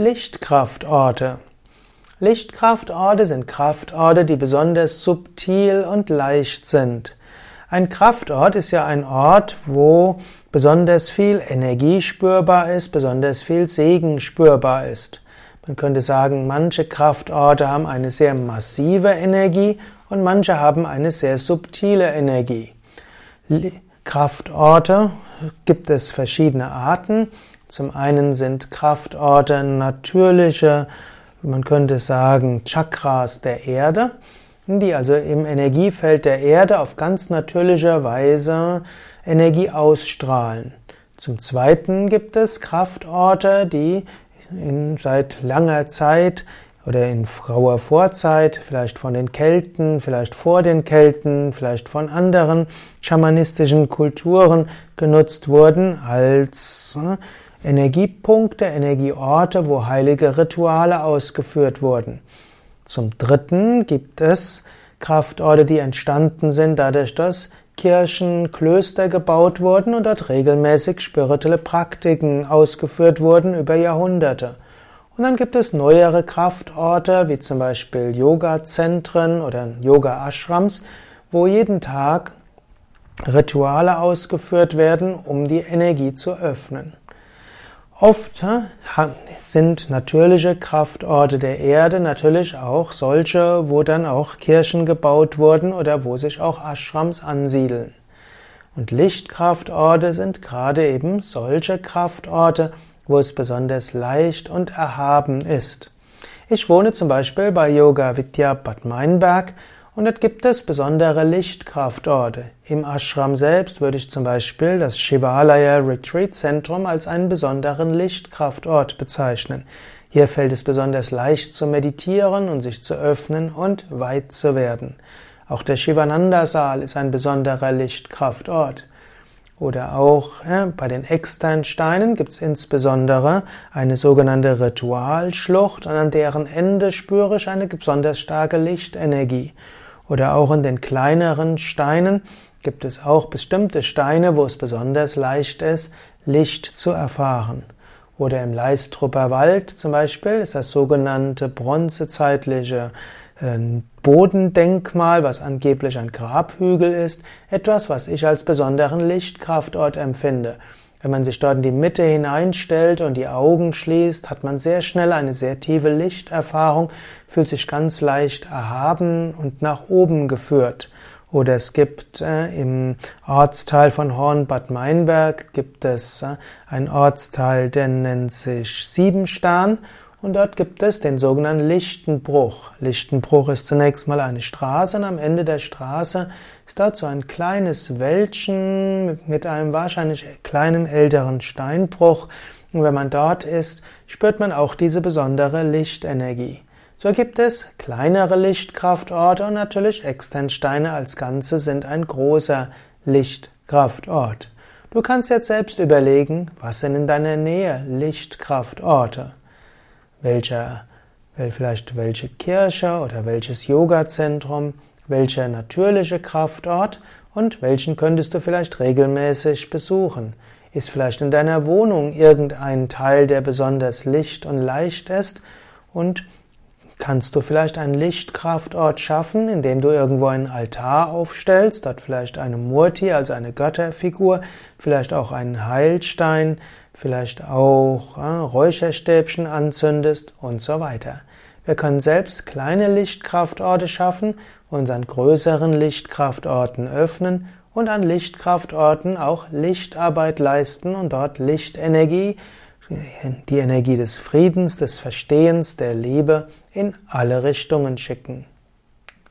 Lichtkraftorte. Lichtkraftorte sind Kraftorte, die besonders subtil und leicht sind. Ein Kraftort ist ja ein Ort, wo besonders viel Energie spürbar ist, besonders viel Segen spürbar ist. Man könnte sagen, manche Kraftorte haben eine sehr massive Energie und manche haben eine sehr subtile Energie. Kraftorte gibt es verschiedene Arten. Zum einen sind Kraftorte natürliche, man könnte sagen, Chakras der Erde, die also im Energiefeld der Erde auf ganz natürliche Weise Energie ausstrahlen. Zum zweiten gibt es Kraftorte, die in, seit langer Zeit oder in frauer Vorzeit, vielleicht von den Kelten, vielleicht vor den Kelten, vielleicht von anderen schamanistischen Kulturen genutzt wurden als äh, Energiepunkte, Energieorte, wo heilige Rituale ausgeführt wurden. Zum Dritten gibt es Kraftorte, die entstanden sind dadurch, dass Kirchen, Klöster gebaut wurden und dort regelmäßig spirituelle Praktiken ausgeführt wurden über Jahrhunderte. Und dann gibt es neuere Kraftorte, wie zum Beispiel Yoga-Zentren oder Yoga-Ashrams, wo jeden Tag Rituale ausgeführt werden, um die Energie zu öffnen. Oft sind natürliche Kraftorte der Erde natürlich auch solche, wo dann auch Kirchen gebaut wurden oder wo sich auch Ashrams ansiedeln. Und Lichtkraftorte sind gerade eben solche Kraftorte, wo es besonders leicht und erhaben ist. Ich wohne zum Beispiel bei Yoga Vidya Bad Meinberg und dort gibt es besondere Lichtkraftorte. Im Ashram selbst würde ich zum Beispiel das Shivalaya Retreat Zentrum als einen besonderen Lichtkraftort bezeichnen. Hier fällt es besonders leicht zu meditieren und sich zu öffnen und weit zu werden. Auch der Shivananda Saal ist ein besonderer Lichtkraftort. Oder auch ja, bei den externen Steinen gibt es insbesondere eine sogenannte Ritualschlucht und an deren Ende spüre ich eine besonders starke Lichtenergie. Oder auch in den kleineren Steinen gibt es auch bestimmte Steine, wo es besonders leicht ist, Licht zu erfahren. Oder im Leistrupper Wald zum Beispiel ist das sogenannte bronzezeitliche äh, Bodendenkmal, was angeblich ein Grabhügel ist, etwas, was ich als besonderen Lichtkraftort empfinde. Wenn man sich dort in die Mitte hineinstellt und die Augen schließt, hat man sehr schnell eine sehr tiefe Lichterfahrung, fühlt sich ganz leicht erhaben und nach oben geführt. Oder es gibt äh, im Ortsteil von Hornbad Meinberg gibt es äh, einen Ortsteil, der nennt sich Siebenstern und dort gibt es den sogenannten Lichtenbruch. Lichtenbruch ist zunächst mal eine Straße und am Ende der Straße ist dort so ein kleines Wäldchen mit einem wahrscheinlich kleinen älteren Steinbruch. Und wenn man dort ist, spürt man auch diese besondere Lichtenergie. So gibt es kleinere Lichtkraftorte und natürlich Externsteine als Ganze sind ein großer Lichtkraftort. Du kannst jetzt selbst überlegen, was sind in deiner Nähe Lichtkraftorte welcher, vielleicht welche Kirche oder welches Yoga-Zentrum, welcher natürliche Kraftort und welchen könntest du vielleicht regelmäßig besuchen. Ist vielleicht in deiner Wohnung irgendein Teil, der besonders licht und leicht ist und kannst du vielleicht einen Lichtkraftort schaffen, indem du irgendwo einen Altar aufstellst, dort vielleicht eine Murti, also eine Götterfigur, vielleicht auch einen Heilstein, vielleicht auch äh, Räucherstäbchen anzündest und so weiter. Wir können selbst kleine Lichtkraftorte schaffen, uns an größeren Lichtkraftorten öffnen und an Lichtkraftorten auch Lichtarbeit leisten und dort Lichtenergie, die Energie des Friedens, des Verstehens, der Liebe in alle Richtungen schicken.